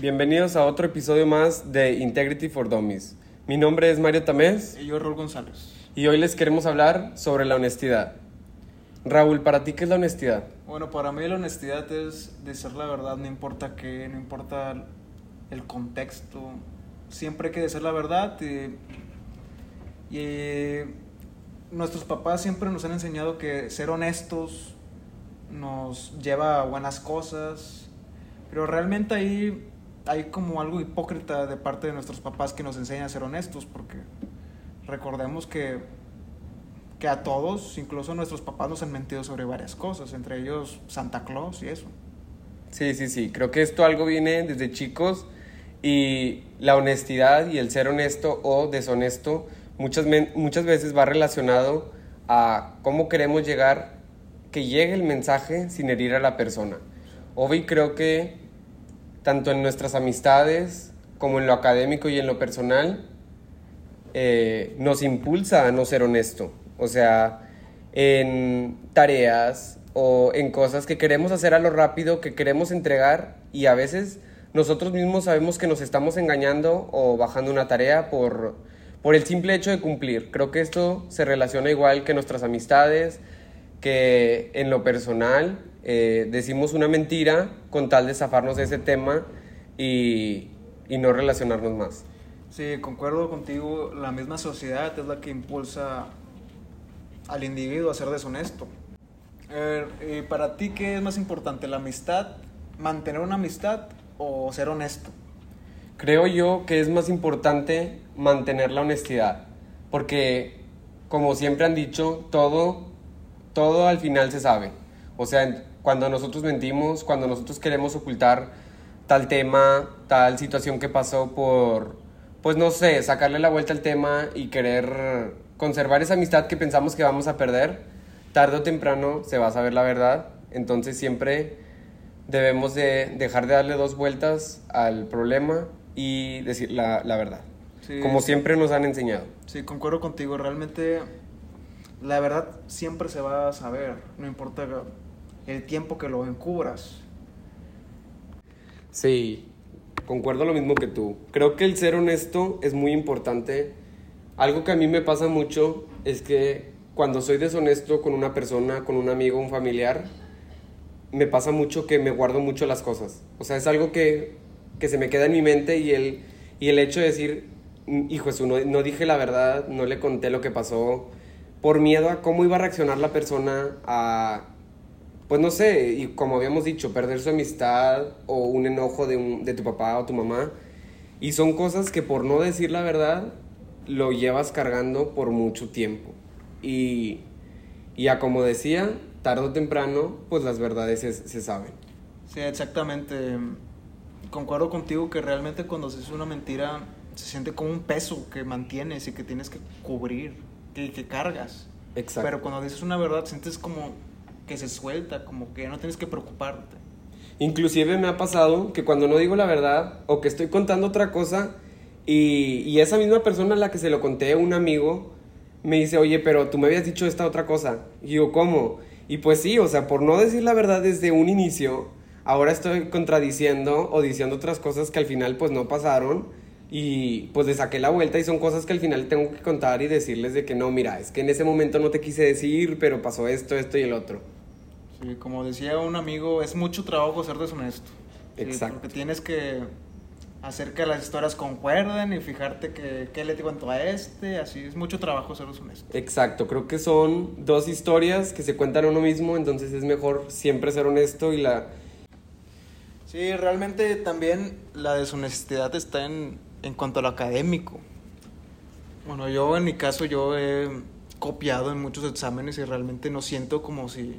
Bienvenidos a otro episodio más de Integrity for Dummies. Mi nombre es Mario Tamés Y yo, Raúl González. y hoy les queremos hablar sobre la honestidad. Raúl, ¿para ti qué es la honestidad? Bueno, para mí la honestidad es decir la verdad, no importa qué, no importa el contexto. Siempre hay que decir la verdad. Y, y nuestros papás siempre nos han enseñado que ser honestos nos lleva a buenas cosas. Pero realmente ahí hay como algo hipócrita de parte de nuestros papás que nos enseñan a ser honestos, porque recordemos que, que a todos, incluso nuestros papás, nos han mentido sobre varias cosas, entre ellos Santa Claus y eso. Sí, sí, sí. Creo que esto algo viene desde chicos y la honestidad y el ser honesto o deshonesto muchas, muchas veces va relacionado a cómo queremos llegar, que llegue el mensaje sin herir a la persona. Obvio, creo que tanto en nuestras amistades como en lo académico y en lo personal, eh, nos impulsa a no ser honesto. O sea, en tareas o en cosas que queremos hacer a lo rápido, que queremos entregar y a veces nosotros mismos sabemos que nos estamos engañando o bajando una tarea por, por el simple hecho de cumplir. Creo que esto se relaciona igual que nuestras amistades, que en lo personal eh, decimos una mentira con tal de zafarnos de ese tema y, y no relacionarnos más. Sí, concuerdo contigo, la misma sociedad es la que impulsa al individuo a ser deshonesto. Eh, para ti, ¿qué es más importante, la amistad, mantener una amistad o ser honesto? Creo yo que es más importante mantener la honestidad, porque como siempre han dicho, todo, todo al final se sabe. O sea, cuando nosotros mentimos, cuando nosotros queremos ocultar tal tema, tal situación que pasó por, pues no sé, sacarle la vuelta al tema y querer conservar esa amistad que pensamos que vamos a perder, tarde o temprano se va a saber la verdad. Entonces siempre debemos de dejar de darle dos vueltas al problema y decir la, la verdad. Sí, como sí. siempre nos han enseñado. Sí, concuerdo contigo, realmente la verdad siempre se va a saber, no importa el tiempo que lo encubras. Sí, concuerdo lo mismo que tú. Creo que el ser honesto es muy importante. Algo que a mí me pasa mucho es que cuando soy deshonesto con una persona, con un amigo, un familiar, me pasa mucho que me guardo mucho las cosas. O sea, es algo que, que se me queda en mi mente y el, y el hecho de decir, "Mm, hijo no, no dije la verdad, no le conté lo que pasó, por miedo a cómo iba a reaccionar la persona a, pues no sé, y como habíamos dicho, perder su amistad o un enojo de, un- de tu papá o tu mamá. Y son cosas que por no decir la verdad lo llevas cargando por mucho tiempo. Y, y a como decía, tarde o temprano, pues las verdades se, se saben. Sí, exactamente. Concuerdo contigo que realmente cuando se hace una mentira se siente como un peso que mantienes y que tienes que cubrir, que, que cargas. Exacto. Pero cuando dices una verdad sientes como que se suelta, como que no tienes que preocuparte. Inclusive me ha pasado que cuando no digo la verdad o que estoy contando otra cosa y, y esa misma persona a la que se lo conté, un amigo, me dice, oye, pero tú me habías dicho esta otra cosa. Y digo, ¿cómo? Y pues sí, o sea, por no decir la verdad desde un inicio, ahora estoy contradiciendo o diciendo otras cosas que al final pues no pasaron y pues le saqué la vuelta y son cosas que al final tengo que contar y decirles de que no, mira, es que en ese momento no te quise decir, pero pasó esto, esto y el otro. Sí, como decía un amigo, es mucho trabajo ser deshonesto. Sí, Exacto. Porque tienes que hacer que las historias concuerden y fijarte que qué le cuento a este, así es mucho trabajo ser deshonesto. Exacto, creo que son dos historias que se cuentan a uno mismo, entonces es mejor siempre ser honesto y la... Sí, realmente también la deshonestidad está en, en cuanto a lo académico. Bueno, yo en mi caso yo he copiado en muchos exámenes y realmente no siento como si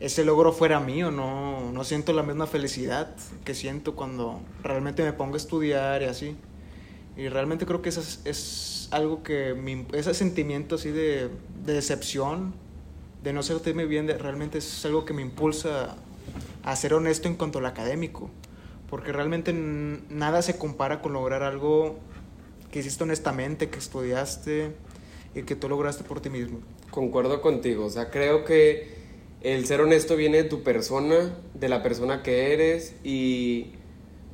ese logro fuera mío, no, no siento la misma felicidad que siento cuando realmente me pongo a estudiar y así. Y realmente creo que eso es, es algo que, me, ese sentimiento así de, de decepción, de no sentirme bien, de- realmente es algo que me impulsa a ser honesto en cuanto al académico. Porque realmente nada se compara con lograr algo que hiciste honestamente, que estudiaste y que tú lograste por ti mismo. Concuerdo contigo, o sea, creo que el ser honesto viene de tu persona, de la persona que eres y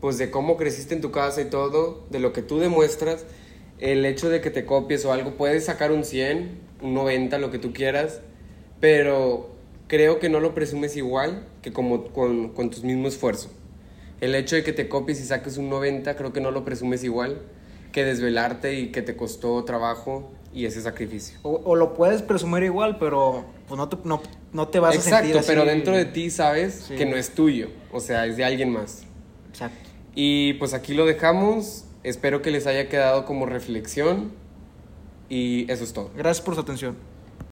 pues de cómo creciste en tu casa y todo, de lo que tú demuestras, el hecho de que te copies o algo, puedes sacar un 100, un 90, lo que tú quieras, pero creo que no lo presumes igual que como con, con tu mismo esfuerzo. El hecho de que te copies y saques un 90, creo que no lo presumes igual que desvelarte y que te costó trabajo y ese sacrificio. O, o lo puedes presumir igual, pero pues no te, no, no te vas a sentir Exacto, así. pero dentro de ti sabes Sí. que no es tuyo, o sea, es de alguien más. Exacto. Y pues aquí lo dejamos, espero que les haya quedado como reflexión y eso es todo. Gracias por su atención.